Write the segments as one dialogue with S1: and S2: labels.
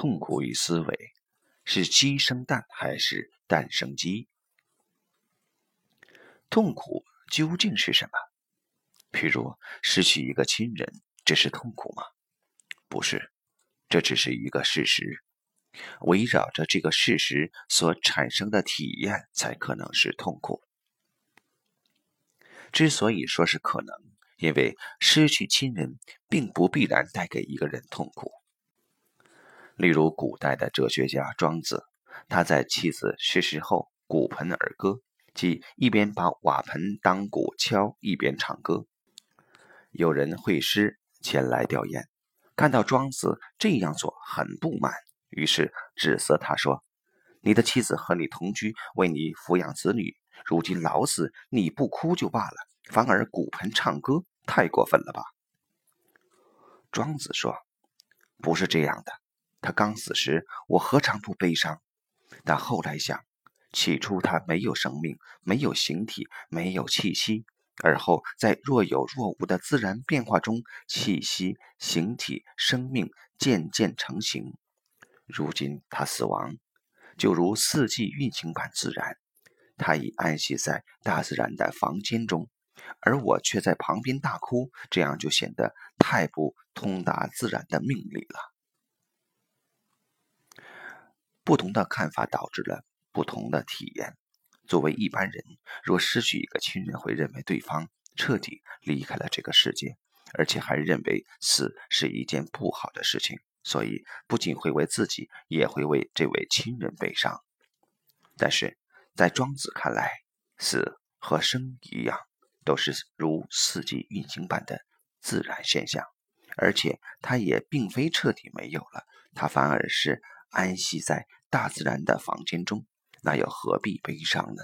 S1: 痛苦与思维是鸡生蛋还是蛋生鸡？痛苦究竟是什么？譬如失去一个亲人，这是痛苦吗？不是，这只是一个事实。围绕着这个事实所产生的体验，才可能是痛苦。之所以说是可能，因为失去亲人并不必然带给一个人痛苦。例如，古代的哲学家庄子，他在妻子逝世后鼓盆而歌，即一边把瓦盆当鼓敲，一边唱歌。有人会师前来吊唁，看到庄子这样做，很不满。于是指责他说：“你的妻子和你同居，为你抚养子女，如今老死，你不哭就罢了，反而鼓盆唱歌，太过分了吧？”庄子说：“不是这样的。他刚死时，我何尝不悲伤？但后来想，起初他没有生命，没有形体，没有气息，而后在若有若无的自然变化中，气息、形体、生命渐渐成型。”如今他死亡，就如四季运行般自然。他已安息在大自然的房间中，而我却在旁边大哭，这样就显得太不通达自然的命理了。不同的看法导致了不同的体验。作为一般人，若失去一个亲人，会认为对方彻底离开了这个世界，而且还认为死是一件不好的事情。所以，不仅会为自己，也会为这位亲人悲伤。但是在庄子看来，死和生一样，都是如四季运行般的自然现象，而且它也并非彻底没有了，它反而是安息在大自然的房间中，那又何必悲伤呢？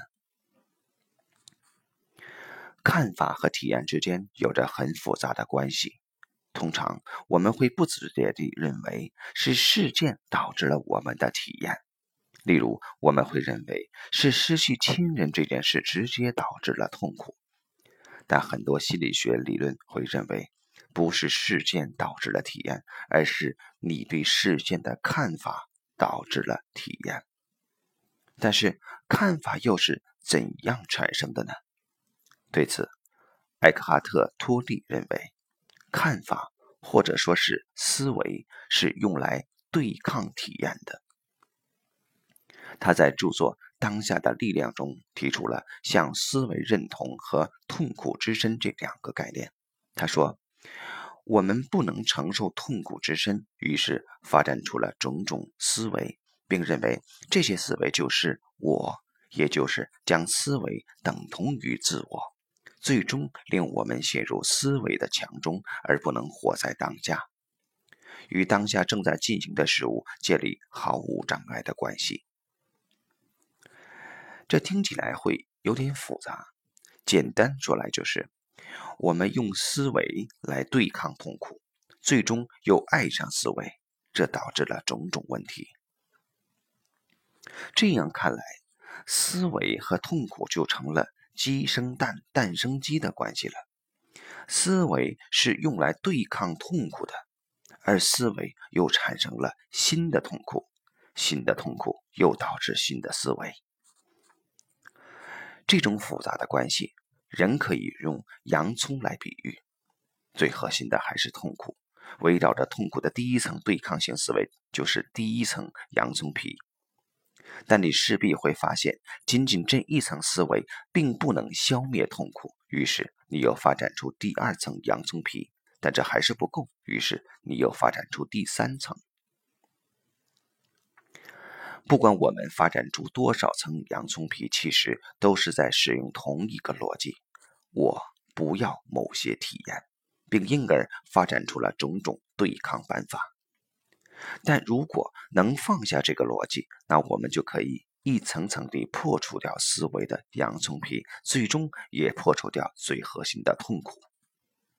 S1: 看法和体验之间有着很复杂的关系。通常我们会不自觉地认为是事件导致了我们的体验，例如我们会认为是失去亲人这件事直接导致了痛苦，但很多心理学理论会认为不是事件导致了体验，而是你对事件的看法导致了体验。但是看法又是怎样产生的呢？对此，艾克哈特·托利认为。看法或者说是思维是用来对抗体验的。他在著作《当下的力量》中提出了向思维认同和痛苦之深这两个概念。他说：“我们不能承受痛苦之深，于是发展出了种种思维，并认为这些思维就是我，也就是将思维等同于自我。”最终令我们陷入思维的墙中，而不能活在当下，与当下正在进行的事物建立毫无障碍的关系。这听起来会有点复杂，简单说来就是：我们用思维来对抗痛苦，最终又爱上思维，这导致了种种问题。这样看来，思维和痛苦就成了。鸡生蛋，蛋生鸡的关系了。思维是用来对抗痛苦的，而思维又产生了新的痛苦，新的痛苦又导致新的思维。这种复杂的关系，人可以用洋葱来比喻。最核心的还是痛苦，围绕着痛苦的第一层对抗性思维，就是第一层洋葱皮。但你势必会发现，仅仅这一层思维并不能消灭痛苦。于是你又发展出第二层洋葱皮，但这还是不够。于是你又发展出第三层。不管我们发展出多少层洋葱皮，其实都是在使用同一个逻辑：我不要某些体验，并因而发展出了种种对抗办法。但如果能放下这个逻辑，那我们就可以一层层地破除掉思维的洋葱皮，最终也破除掉最核心的痛苦。